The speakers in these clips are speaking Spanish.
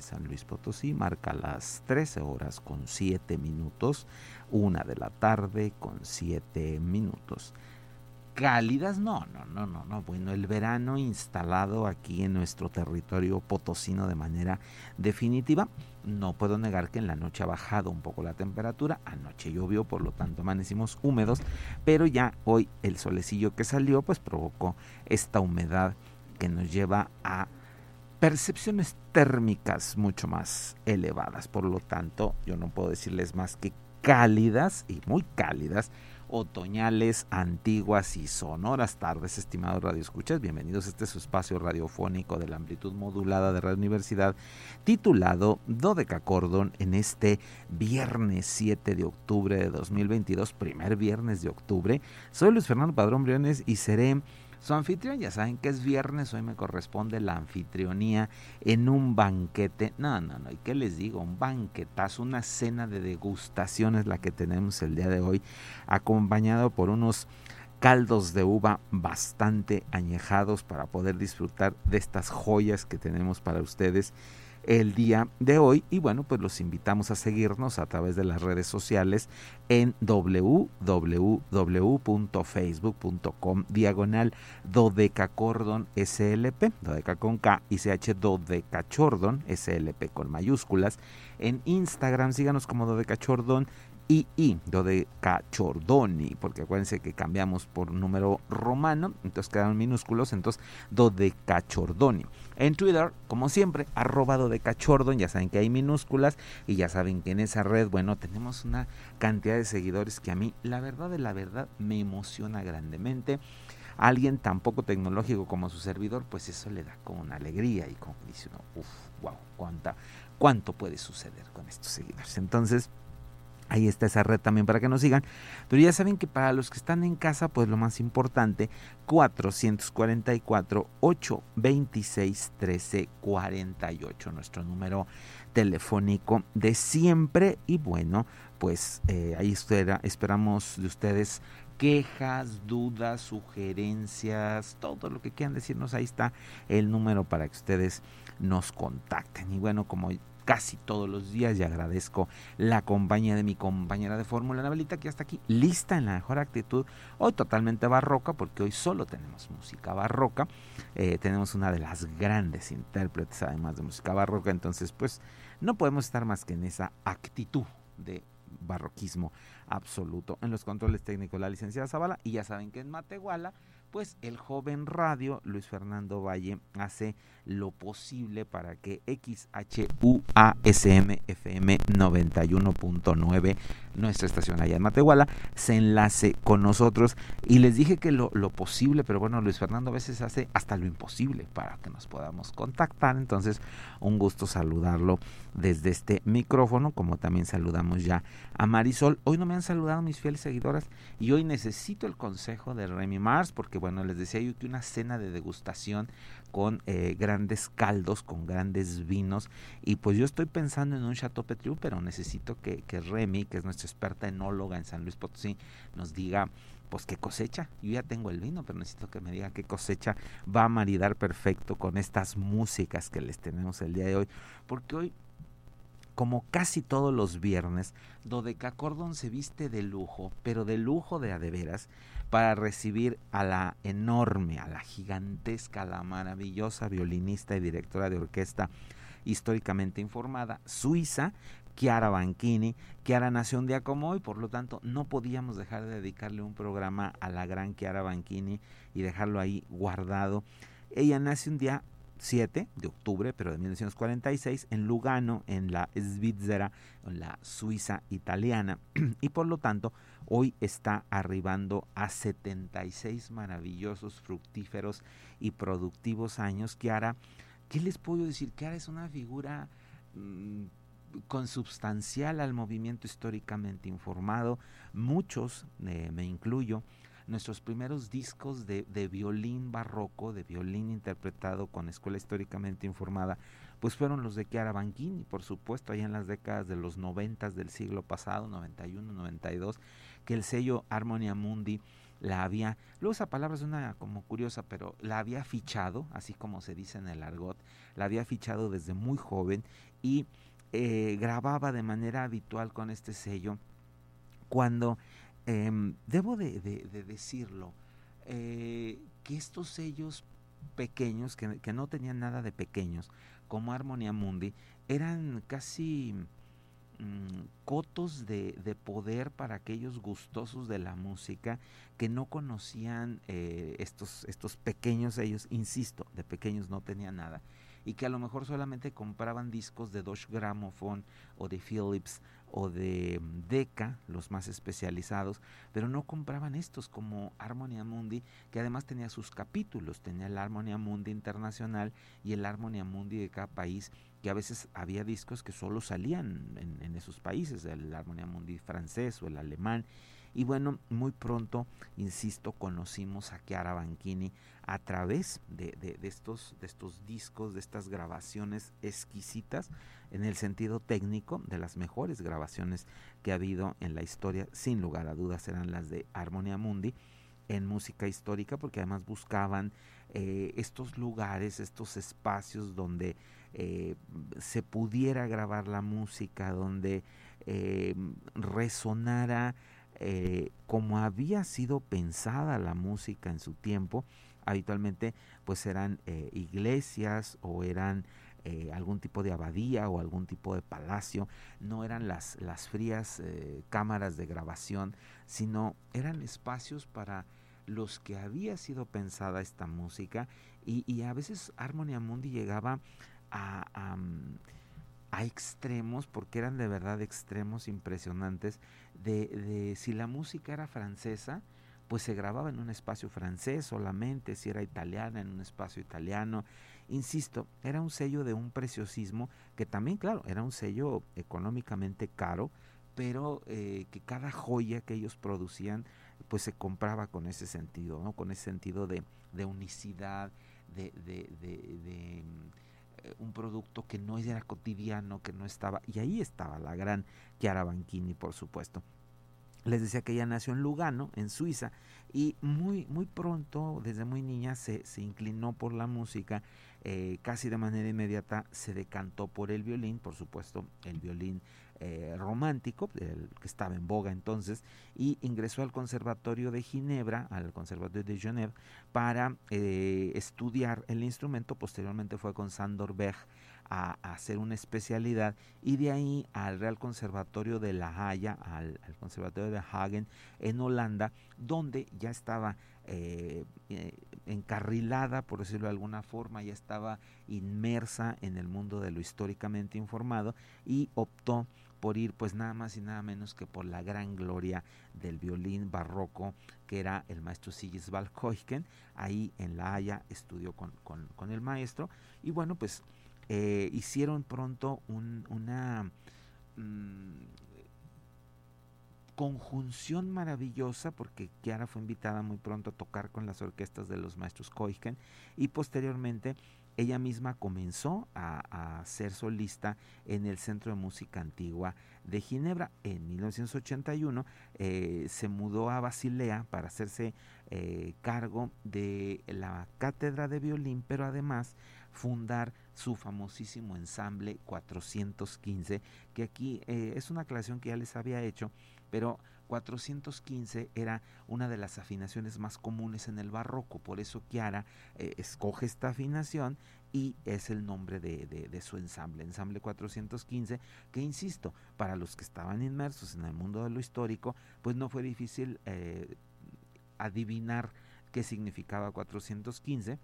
San Luis Potosí marca las 13 horas con 7 minutos, una de la tarde con 7 minutos. Cálidas, no, no, no, no, no. Bueno, el verano instalado aquí en nuestro territorio potosino de manera definitiva. No puedo negar que en la noche ha bajado un poco la temperatura. Anoche llovió, por lo tanto amanecimos húmedos. Pero ya hoy el solecillo que salió, pues provocó esta humedad que nos lleva a percepciones térmicas mucho más elevadas. Por lo tanto, yo no puedo decirles más que cálidas y muy cálidas, otoñales, antiguas y sonoras tardes, estimados radioescuchas. Bienvenidos a este su espacio radiofónico de la amplitud modulada de Radio Universidad, titulado Dodeca Cordon, en este viernes 7 de octubre de 2022, primer viernes de octubre. Soy Luis Fernando Padrón Briones y seré su anfitrión, ya saben que es viernes, hoy me corresponde la anfitrionía en un banquete. No, no, no, ¿y qué les digo? Un banquetazo, una cena de degustación es la que tenemos el día de hoy, acompañado por unos caldos de uva bastante añejados para poder disfrutar de estas joyas que tenemos para ustedes el día de hoy y bueno pues los invitamos a seguirnos a través de las redes sociales en www.facebook.com diagonal dodecacordon slp dodeca con k y ch dodecachordon slp con mayúsculas en Instagram síganos como dodecachordon y I, Dodecachordoni, porque acuérdense que cambiamos por número romano, entonces quedaron minúsculos, entonces Dodecachordoni. En Twitter, como siempre, arroba Dodecachordon, ya saben que hay minúsculas y ya saben que en esa red, bueno, tenemos una cantidad de seguidores que a mí, la verdad de la verdad, me emociona grandemente. alguien tan poco tecnológico como su servidor, pues eso le da como una alegría y como dice uno, uff, wow, cuánta, cuánto puede suceder con estos seguidores. Entonces, Ahí está esa red también para que nos sigan. Pero ya saben que para los que están en casa, pues lo más importante, 444 826 1348, nuestro número telefónico de siempre. Y bueno, pues eh, ahí espera, esperamos de ustedes quejas, dudas, sugerencias, todo lo que quieran decirnos. Ahí está el número para que ustedes nos contacten. Y bueno, como casi todos los días y agradezco la compañía de mi compañera de fórmula, Anabelita, que hasta aquí lista en la mejor actitud. Hoy totalmente barroca, porque hoy solo tenemos música barroca. Eh, tenemos una de las grandes intérpretes, además de música barroca, entonces pues no podemos estar más que en esa actitud de barroquismo absoluto. En los controles técnicos la licenciada Zavala y ya saben que en Matehuala pues el joven radio Luis Fernando Valle hace lo posible para que XHUASM FM 91.9, nuestra estación allá en Matehuala, se enlace con nosotros. Y les dije que lo, lo, posible, pero bueno, Luis Fernando a veces hace hasta lo imposible para que nos podamos contactar. Entonces, un gusto saludarlo desde este micrófono, como también saludamos ya a Marisol. Hoy no me han saludado mis fieles seguidoras y hoy necesito el consejo de Remy Mars, porque bueno, les decía yo que una cena de degustación con eh, grandes caldos, con grandes vinos. Y pues yo estoy pensando en un Chateau Petriu, pero necesito que, que Remy, que es nuestra experta enóloga en San Luis Potosí, nos diga pues qué cosecha. Yo ya tengo el vino, pero necesito que me diga qué cosecha va a maridar perfecto con estas músicas que les tenemos el día de hoy. Porque hoy como casi todos los viernes, Dodeca Cordon se viste de lujo, pero de lujo de adeveras, para recibir a la enorme, a la gigantesca, a la maravillosa violinista y directora de orquesta históricamente informada, suiza, Chiara Banchini. Chiara nació un día como hoy, por lo tanto no podíamos dejar de dedicarle un programa a la gran Chiara Banchini y dejarlo ahí guardado. Ella nace un día 7 de octubre, pero de 1946, en Lugano, en la Svizzera, en la Suiza italiana, y por lo tanto hoy está arribando a 76 maravillosos, fructíferos y productivos años. Kiara, ¿qué les puedo decir? Kiara es una figura mmm, consubstancial al movimiento históricamente informado, muchos, eh, me incluyo, nuestros primeros discos de, violín barroco, de violín interpretado con escuela históricamente informada, pues fueron los de Chiara Banchini, por supuesto, allá en las décadas de los noventas del siglo pasado, 91, 92, que el sello Harmonia Mundi la había, luego esa palabra es una como curiosa, pero la había fichado, así como se dice en el argot, la había fichado desde muy joven y eh, grababa de manera habitual con este sello cuando eh, debo de, de, de decirlo, eh, que estos sellos pequeños, que, que, no tenían nada de pequeños, como Harmonia Mundi, eran casi mmm, cotos de, de, poder para aquellos gustosos de la música que no conocían eh, estos, estos pequeños sellos, insisto, de pequeños no tenían nada, y que a lo mejor solamente compraban discos de Dodge Gramophone o de Philips o de Decca, los más especializados, pero no compraban estos como Harmonia Mundi, que además tenía sus capítulos, tenía el Harmonia Mundi internacional y el Harmonia Mundi de cada país, que a veces había discos que solo salían en, esos países, el Harmonia Mundi francés o el alemán, y bueno, muy pronto, insisto, conocimos a Chiara Banchini a través de, de, estos, de estos discos, de estas grabaciones exquisitas, en el sentido técnico, de las mejores grabaciones que ha habido en la historia, sin lugar a dudas eran las de Harmonia Mundi en música histórica, porque además buscaban eh, estos lugares, estos espacios donde eh, se pudiera grabar la música, donde eh, resonara eh, como había sido pensada la música en su tiempo, habitualmente pues eran eh, iglesias o eran algún tipo de abadía o algún tipo de palacio, no eran las, las frías cámaras de grabación, sino eran espacios para los que había sido pensada esta música. Y, y a veces Harmonia Mundi llegaba a, a, extremos, porque eran de verdad extremos impresionantes, de, si la música era francesa, pues se grababa en un espacio francés solamente, si era italiana, en un espacio italiano. Insisto, era un sello de un preciosismo que también, claro, era un sello económicamente caro, pero eh, que cada joya que ellos producían, pues se compraba con ese sentido, ¿no? Con ese sentido de, unicidad, de, eh, un producto que no era cotidiano, que no estaba, y ahí estaba la gran Chiara Banchini, por supuesto. les decía que ella nació en Lugano, en Suiza, y muy, muy pronto, desde muy niña, se, se inclinó por la música, eh, casi de manera inmediata se decantó por el violín, por supuesto, el violín eh, romántico, que estaba en boga entonces, y ingresó al Conservatorio de Ginebra, al Conservatorio de Genève, para eh, estudiar el instrumento. Posteriormente fue con Sandor Berg a, hacer una especialidad y de ahí al Real Conservatorio de La Haya, al, Conservatorio de Hagen en Holanda, donde ya estaba eh, encarrilada, por decirlo de alguna forma, ya estaba inmersa en el mundo de lo históricamente informado y optó por ir pues nada más y nada menos que por la gran gloria del violín barroco que era el maestro Sigisbald Huygen ahí en La Haya estudió con, con el maestro. Y bueno pues eh, hicieron pronto una mm, conjunción maravillosa porque Kiara fue invitada muy pronto a tocar con las orquestas de los maestros Koiken y posteriormente ella misma comenzó a, ser solista en el Centro de Música Antigua de Ginebra. En 1981 eh, se mudó a Basilea para hacerse eh, cargo de la cátedra de violín, pero además fundar su famosísimo ensamble 415, que aquí eh, es una aclaración que ya les había hecho, pero 415 era una de las afinaciones más comunes en el barroco, por eso Chiara eh, escoge esta afinación y es el nombre de, su ensamble, ensamble 415, que insisto, para los que estaban inmersos en el mundo de lo histórico, pues no fue difícil eh, adivinar qué significaba 415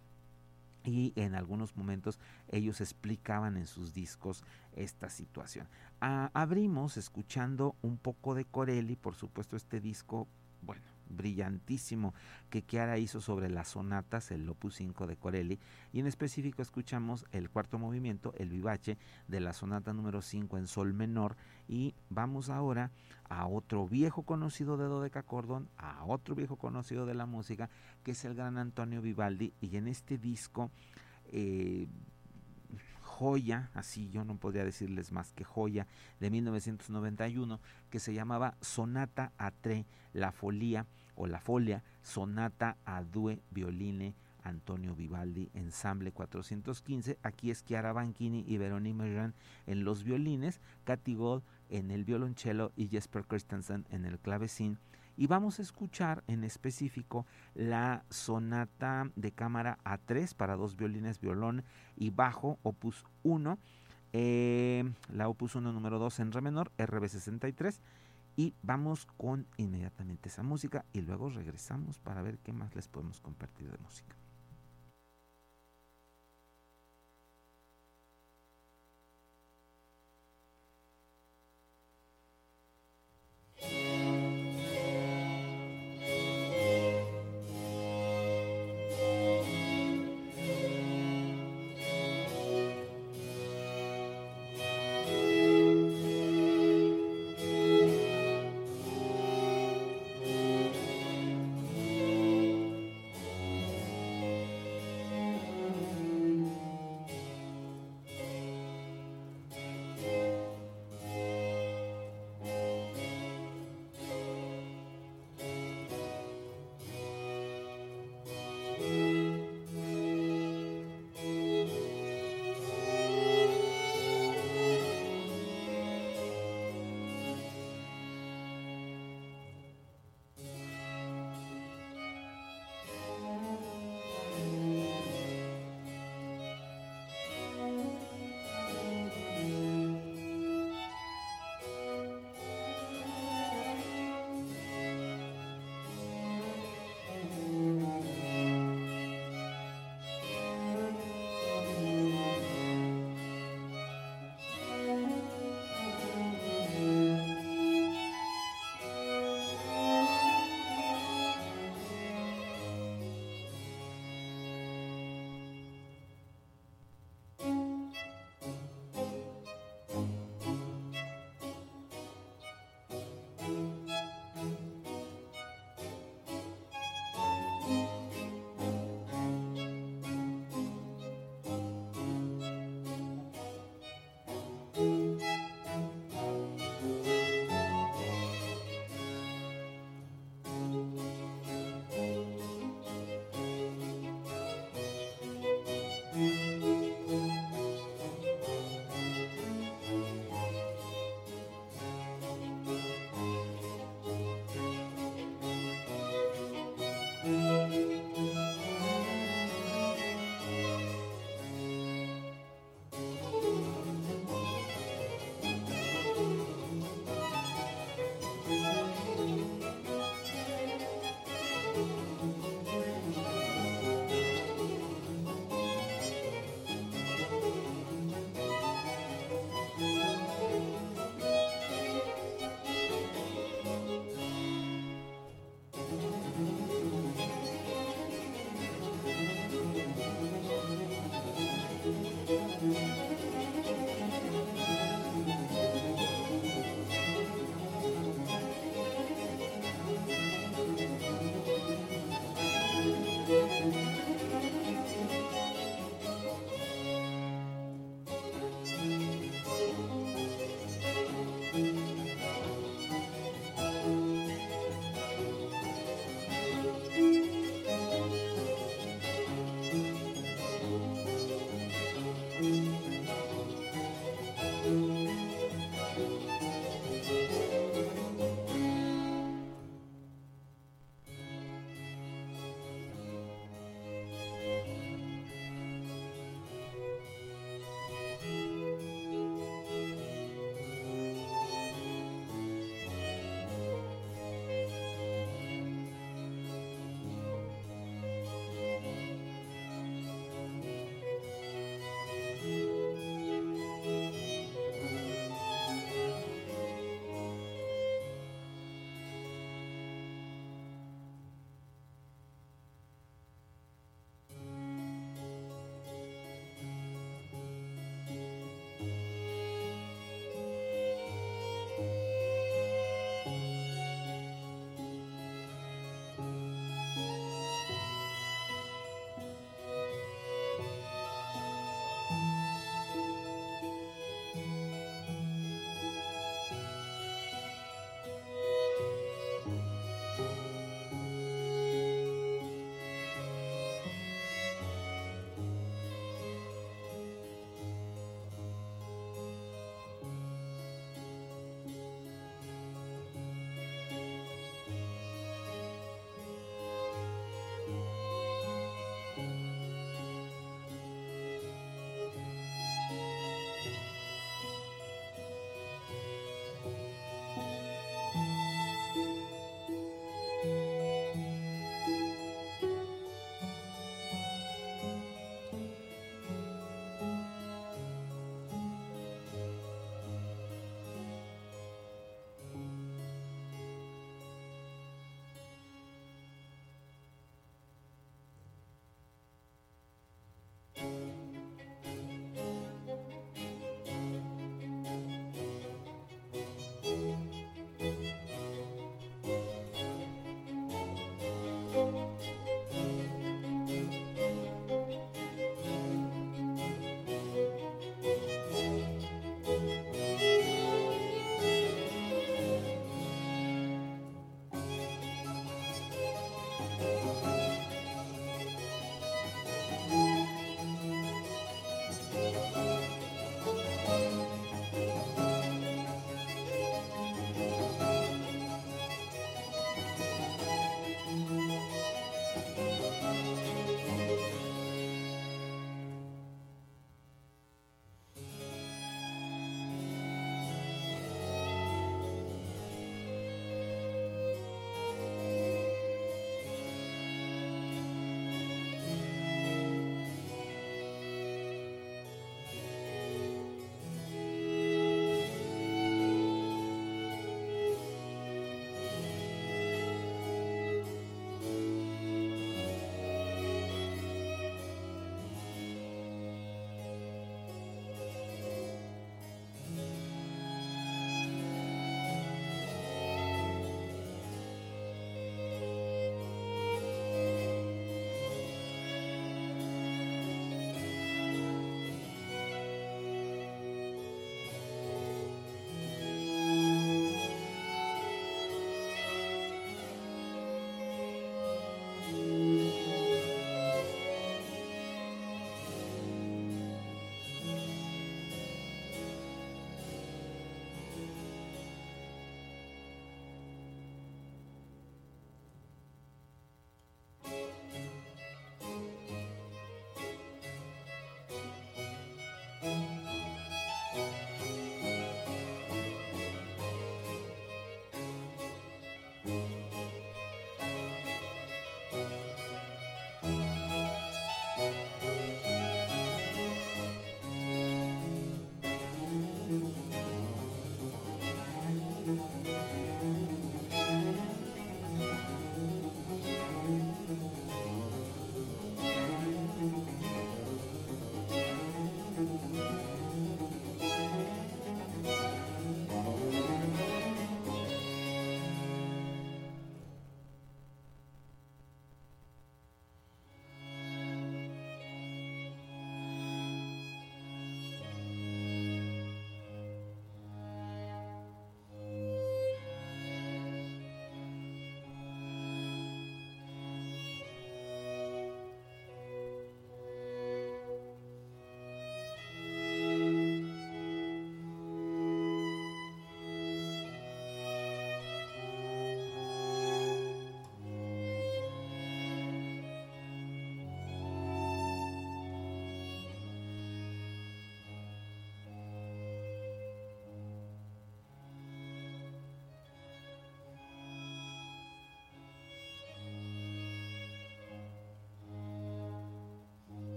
y en algunos momentos ellos explicaban en sus discos esta situación. Ah, abrimos escuchando un poco de Corelli, por supuesto este disco, bueno, brillantísimo que Chiara hizo sobre las sonatas, el Opus 5 de Corelli, y en específico escuchamos el cuarto movimiento, el vivace de la sonata número 5 en sol menor, y vamos ahora a otro viejo conocido de Dodecacordón, a otro viejo conocido de la música, que es el gran Antonio Vivaldi, y en este disco eh, joya, así yo no podría decirles más que joya, de 1991, que se llamaba Sonata a Tre, la folía o la folia, Sonata a Due Violine, Antonio Vivaldi, Ensamble 415. Aquí es Chiara Banchini y Verónica Meran en los violines, Katy Gold en el violonchelo y Jesper Christensen en el clavecín y vamos a escuchar en específico la sonata de cámara A3 para dos violines, violón y bajo, opus 1, eh, la opus 1 número 2 en re menor, RB63. Y vamos con inmediatamente esa música y luego regresamos para ver qué más les podemos compartir de música.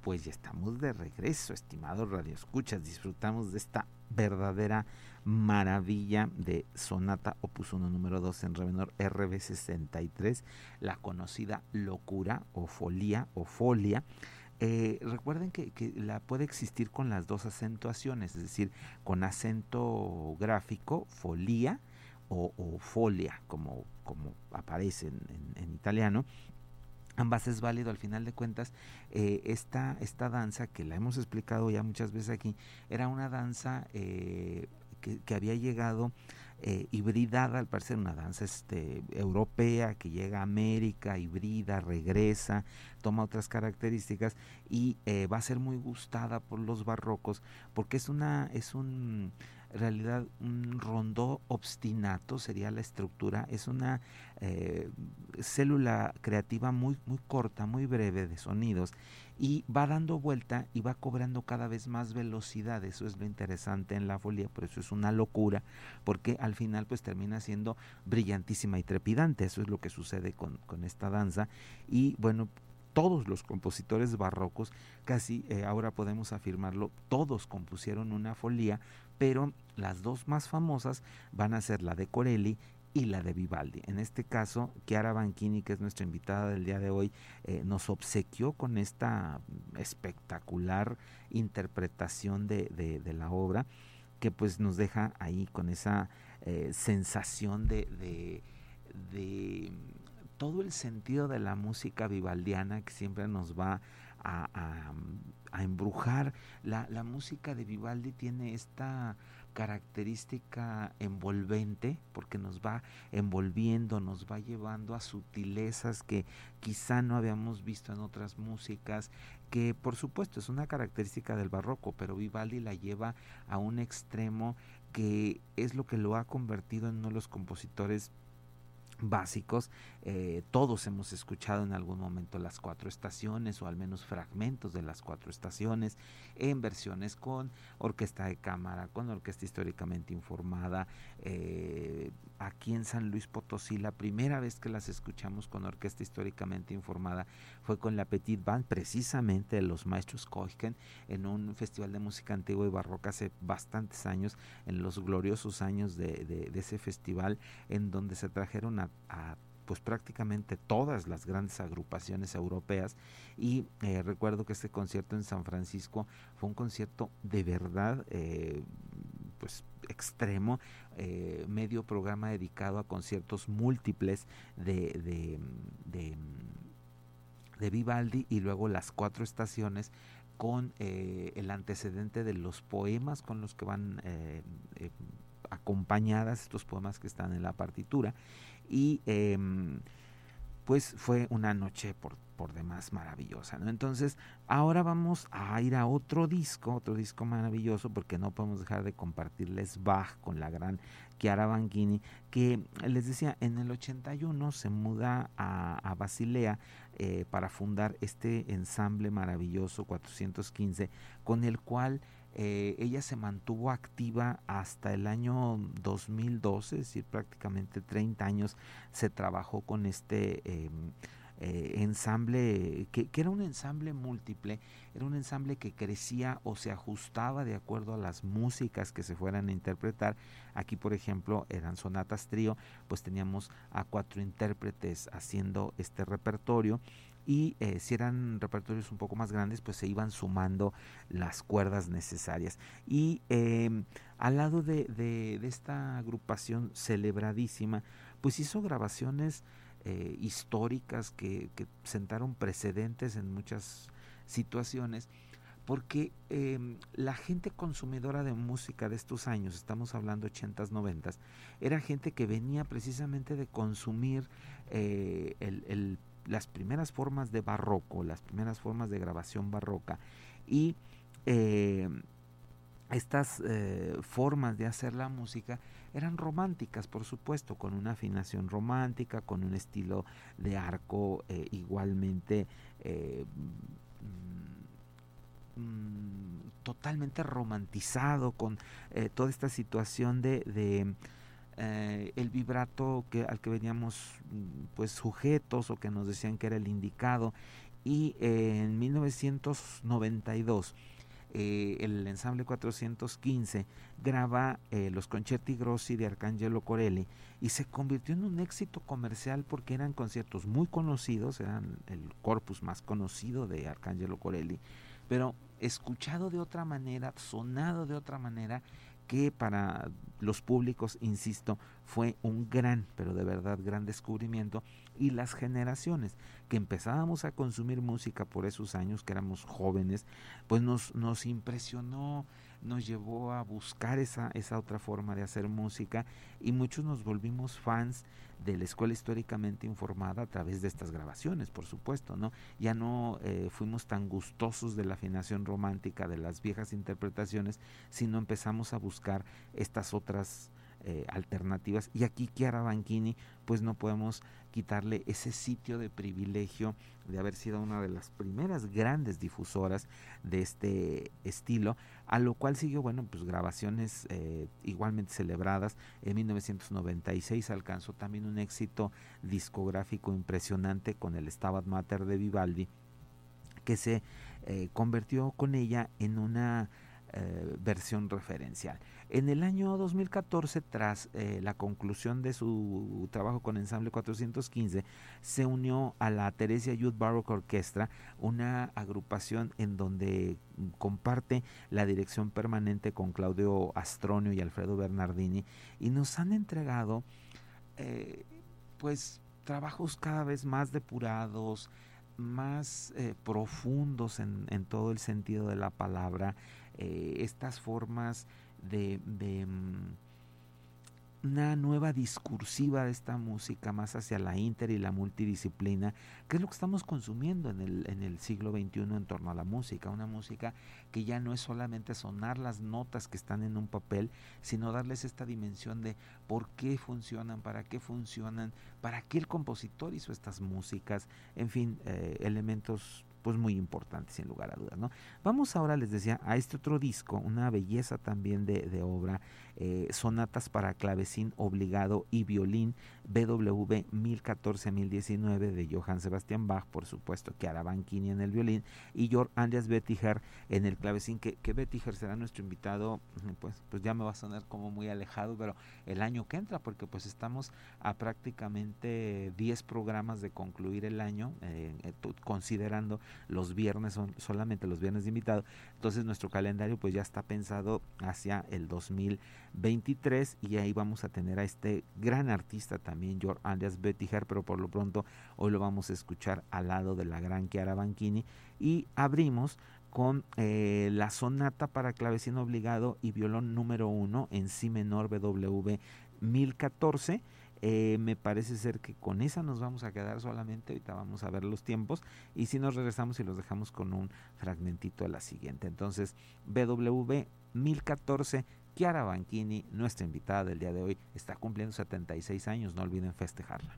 Pues ya estamos de regreso, estimados radioescuchas. Disfrutamos de esta verdadera maravilla de sonata opus 1 número 2 en re menor RB63, la conocida locura o folía o folia. Eh, recuerden que, la puede existir con las dos acentuaciones, es decir, con acento gráfico, folía, o, folia, como, como aparece en italiano, ambas es válido al final de cuentas eh, esta, esta danza que la hemos explicado ya muchas veces aquí era una danza eh, que, había llegado eh, hibridada al parecer una danza este, europea que llega a América hibrida regresa toma otras características y va a ser muy gustada por los barrocos porque es una es un realidad un rondó obstinato sería la estructura, es una eh, célula creativa muy, muy corta, muy breve de sonidos y va dando vuelta y va cobrando cada vez más velocidad, eso es lo interesante en la folía, por eso es una locura, porque al final pues termina siendo brillantísima y trepidante, eso es lo que sucede con, con esta danza. Y bueno, todos los compositores barrocos, casi eh, ahora podemos afirmarlo, todos compusieron una folía, pero las dos más famosas van a ser la de Corelli y la de Vivaldi. En este caso, Chiara Banchini, que es nuestra invitada del día de hoy, eh, nos obsequió con esta espectacular interpretación de, la obra, que pues nos deja ahí con esa eh, sensación de todo el sentido de la música vivaldiana que siempre nos va a, embrujar. La, la, música de Vivaldi tiene esta característica envolvente porque nos va envolviendo, nos va llevando a sutilezas que quizá no habíamos visto en otras músicas, que por supuesto es una característica del barroco, pero Vivaldi la lleva a un extremo que es lo que lo ha convertido en uno de los compositores básicos. Eh, todos hemos escuchado en algún momento las cuatro estaciones o al menos fragmentos de las cuatro estaciones en versiones con orquesta de cámara, con orquesta históricamente informada. Eh, aquí en San Luis Potosí la primera vez que las escuchamos con orquesta históricamente informada fue con la Petit Band precisamente de los maestros Koiken en un festival de música antigua y barroca hace bastantes años, en los gloriosos años de, de ese festival en donde se trajeron a a, pues prácticamente todas las grandes agrupaciones europeas. Y eh, recuerdo que este concierto en San Francisco fue un concierto de verdad eh, pues extremo eh, medio programa dedicado a conciertos múltiples de, de, de, de Vivaldi y luego las cuatro estaciones con el antecedente de los poemas con los que van acompañadas estos poemas que están en la partitura y em, pues fue una noche por, por demás maravillosa, ¿no? Entonces, ahora vamos a ir a otro disco, otro disco maravilloso, porque no podemos dejar de compartirles Bach con la gran Chiara Banchini, que les decía, en el 81 se muda a, Basilea eh, para fundar este ensamble maravilloso 415, con el cual eh, ella se mantuvo activa hasta el año 2012, es decir, prácticamente 30 años se trabajó con este em, eh, ensamble, que, era un ensamble múltiple, era un ensamble que crecía o se ajustaba de acuerdo a las músicas que se fueran a interpretar. Aquí, por ejemplo, eran sonatas trío, pues teníamos a cuatro intérpretes haciendo este repertorio y eh, si eran repertorios un poco más grandes pues se iban sumando las cuerdas necesarias. Y em, al lado de, de, esta agrupación celebradísima pues hizo grabaciones eh, históricas que, que, sentaron precedentes en muchas situaciones porque em, la gente consumidora de música de estos años, estamos hablando 80s, 90s, era gente que venía precisamente de consumir eh, el, el las primeras formas de barroco, las primeras formas de grabación barroca y eh, estas eh, formas de hacer la música eran románticas, por supuesto, con una afinación romántica, con un estilo de arco eh, igualmente mm, mm, totalmente romantizado, con toda esta situación de eh, el vibrato que, al que veníamos mm, pues sujetos o que nos decían que era el indicado. Y en 1992 eh, el ensamble 415 graba eh, los concerti grossi de Arcangelo Corelli y se convirtió en un éxito comercial porque eran conciertos muy conocidos, eran el corpus más conocido de Arcangelo Corelli, pero escuchado de otra manera, sonado de otra manera que para los públicos, insisto, fue un gran, pero de verdad gran descubrimiento y las generaciones que empezábamos a consumir música por esos años, que éramos jóvenes, pues nos, nos impresionó, nos llevó a buscar esa, esa otra forma de hacer música y muchos nos volvimos fans de la escuela históricamente informada a través de estas grabaciones, por supuesto, ¿no? Ya no eh, fuimos tan gustosos de la afinación romántica de las viejas interpretaciones, sino empezamos a buscar estas otras eh, alternativas. Y aquí Chiara Banchini, pues no podemos quitarle ese sitio de privilegio de haber sido una de las primeras grandes difusoras de este estilo, a lo cual siguió, bueno, pues grabaciones eh, igualmente celebradas. En 1996 alcanzó también un éxito discográfico impresionante con el Stabat Mater de Vivaldi, que se eh, convirtió con ella en una versión referencial. En el año 2014, tras eh, la conclusión de su trabajo con Ensamble 415, se unió a la Teresia Youth Baroque Orchestra, una agrupación en donde comparte la dirección permanente con Claudio Astronio y Alfredo Bernardini, y nos han entregado eh, pues trabajos cada vez más depurados, más profundos en, todo el sentido de la palabra, eh, estas formas de, mm, una nueva discursiva de esta música más hacia la inter y la multidisciplina, que es lo que estamos consumiendo en el, en el siglo XXI en torno a la música, una música que ya no es solamente sonar las notas que están en un papel, sino darles esta dimensión de por qué funcionan, para qué funcionan, para qué el compositor hizo estas músicas, en fin, eh, elementos pues muy importante, sin lugar a dudas. ¿no? Vamos ahora, les decía, a este otro disco, una belleza también de, obra, eh, sonatas para clavecín obligado y violín, BW 1014-1019 de Johann Sebastian Bach, por supuesto, que Banchini en el violín, y Georg Andreas Bettiger en el clavecín, que, que Bettiger será nuestro invitado, pues, pues ya me va a sonar como muy alejado, pero el año que entra, porque pues estamos a prácticamente 10 programas de concluir el año, eh, eh, considerando los viernes, son solamente los viernes de invitado. Entonces nuestro calendario pues ya está pensado hacia el 2023 y ahí vamos a tener a este gran artista también, George Andreas Bettiger, pero por lo pronto hoy lo vamos a escuchar al lado de la gran Chiara Banchini y abrimos con eh, la sonata para clavecino obligado y violón número uno en si menor BW 1014 eh, me parece ser que con esa nos vamos a quedar solamente, ahorita vamos a ver los tiempos y si nos regresamos y los dejamos con un fragmentito a la siguiente. Entonces, BW 1014, Chiara Banchini, nuestra invitada del día de hoy, está cumpliendo 76 años, no olviden festejarla.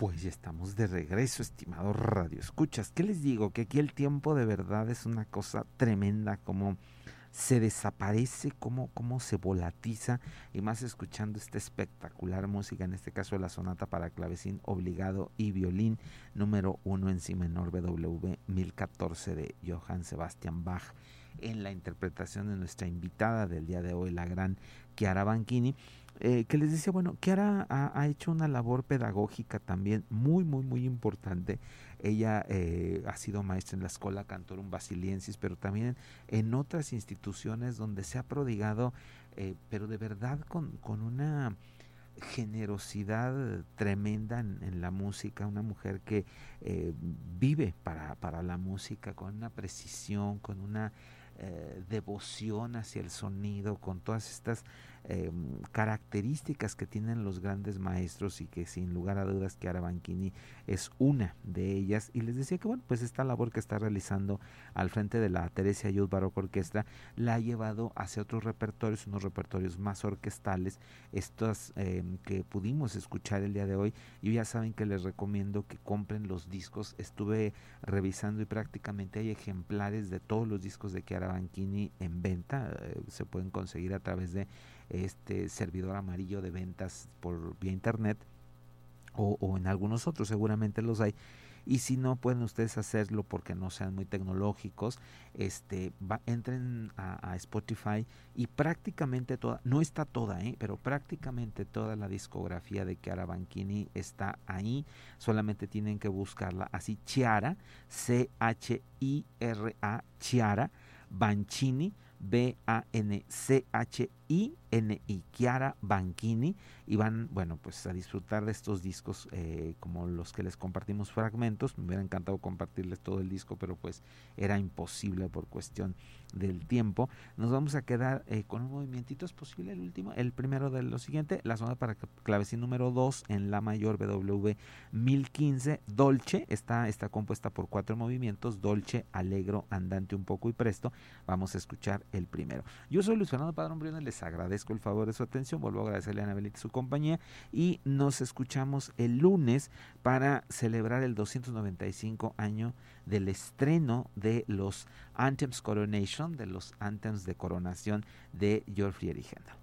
Pues ya estamos de regreso, estimado Radio Escuchas. ¿Qué les digo? Que aquí el tiempo de verdad es una cosa tremenda, como se desaparece, como, como se volatiza, y más escuchando esta espectacular música, en este caso la sonata para clavecín obligado y violín número uno en si menor BW 1014 de Johann Sebastian Bach, en la interpretación de nuestra invitada del día de hoy, la gran Chiara Banchini. Eh, que les decía, bueno, Kiara ha, hecho una labor pedagógica también muy, muy, muy importante. Ella eh, ha sido maestra en la Escuela Cantorum Basiliensis, pero también en otras instituciones donde se ha prodigado, eh, pero de verdad con, con una generosidad tremenda en, la música, una mujer que vive para, para la música con una precisión, con una devoción hacia el sonido, con todas estas Em, características que tienen los grandes maestros y que sin lugar a dudas que Banchini es una de ellas. Y les decía que bueno pues esta labor que está realizando al frente de la Teresia Youth Baroque Orquestra la ha llevado hacia otros repertorios unos repertorios más orquestales estos em, que pudimos escuchar el día de hoy. Y ya saben que les recomiendo que compren los discos. Estuve revisando y prácticamente hay ejemplares de todos los discos de Chiara Banchini en venta eh, se pueden conseguir a través de este servidor amarillo de ventas por vía internet o, en algunos otros seguramente los hay y si no pueden ustedes hacerlo porque no sean muy tecnológicos este entren a, Spotify y prácticamente toda no está toda ¿eh? pero prácticamente toda la discografía de Chiara Banchini está ahí solamente tienen que buscarla así Chiara C H I R A Chiara Banchini B A N C H I N I Chiara Banchini y van, bueno, pues a disfrutar de estos discos eh, como los que les compartimos fragmentos. Me hubiera encantado compartirles todo el disco, pero pues era imposible por cuestión del tiempo. Nos vamos a quedar eh, con un movimiento, es posible el último, el primero de lo siguiente, la zona para clavecín número 2 en la mayor BW 1015, Dolce, está, está compuesta por cuatro movimientos, Dolce, Alegro, Andante un poco y Presto. Vamos a escuchar el primero. Yo soy Luis Fernando Padrón Briones, les agradezco el favor de su atención, vuelvo a agradecerle a Ana Belita su compañía y nos escuchamos el lunes para celebrar el 295 año del estreno de los Anthems Coronation, de los Anthems de coronación de George Friedrich.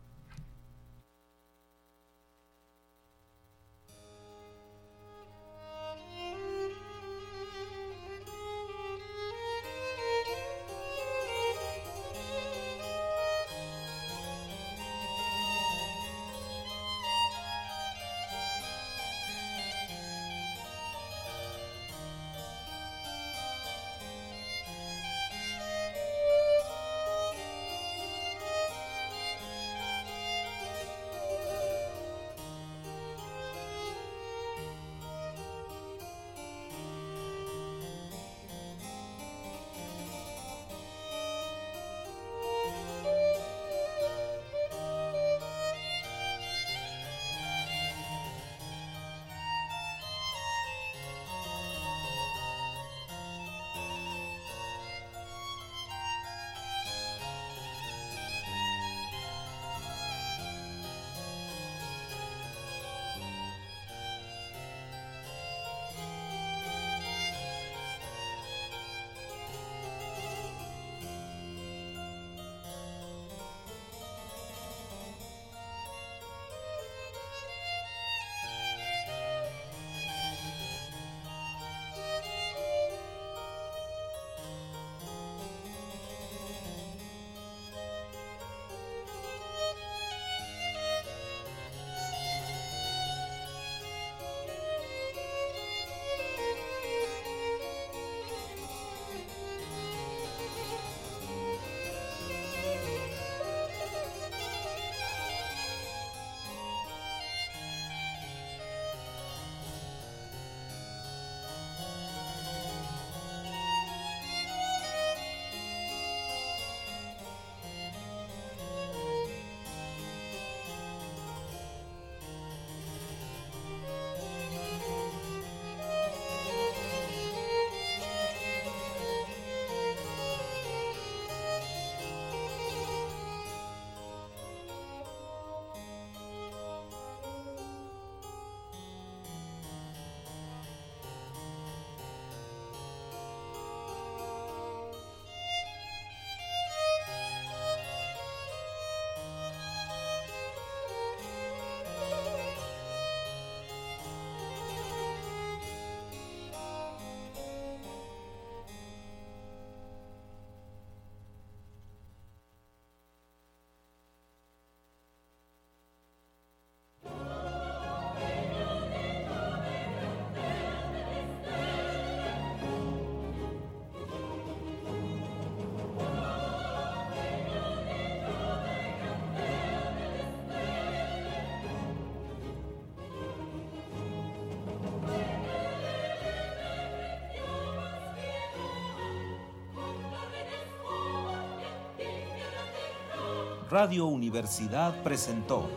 Radio Universidad presentó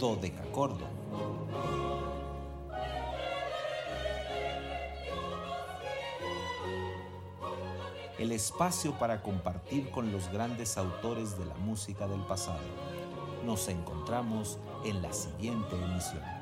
Dodecacordo. El espacio para compartir con los grandes autores de la música del pasado. Nos encontramos en la siguiente emisión.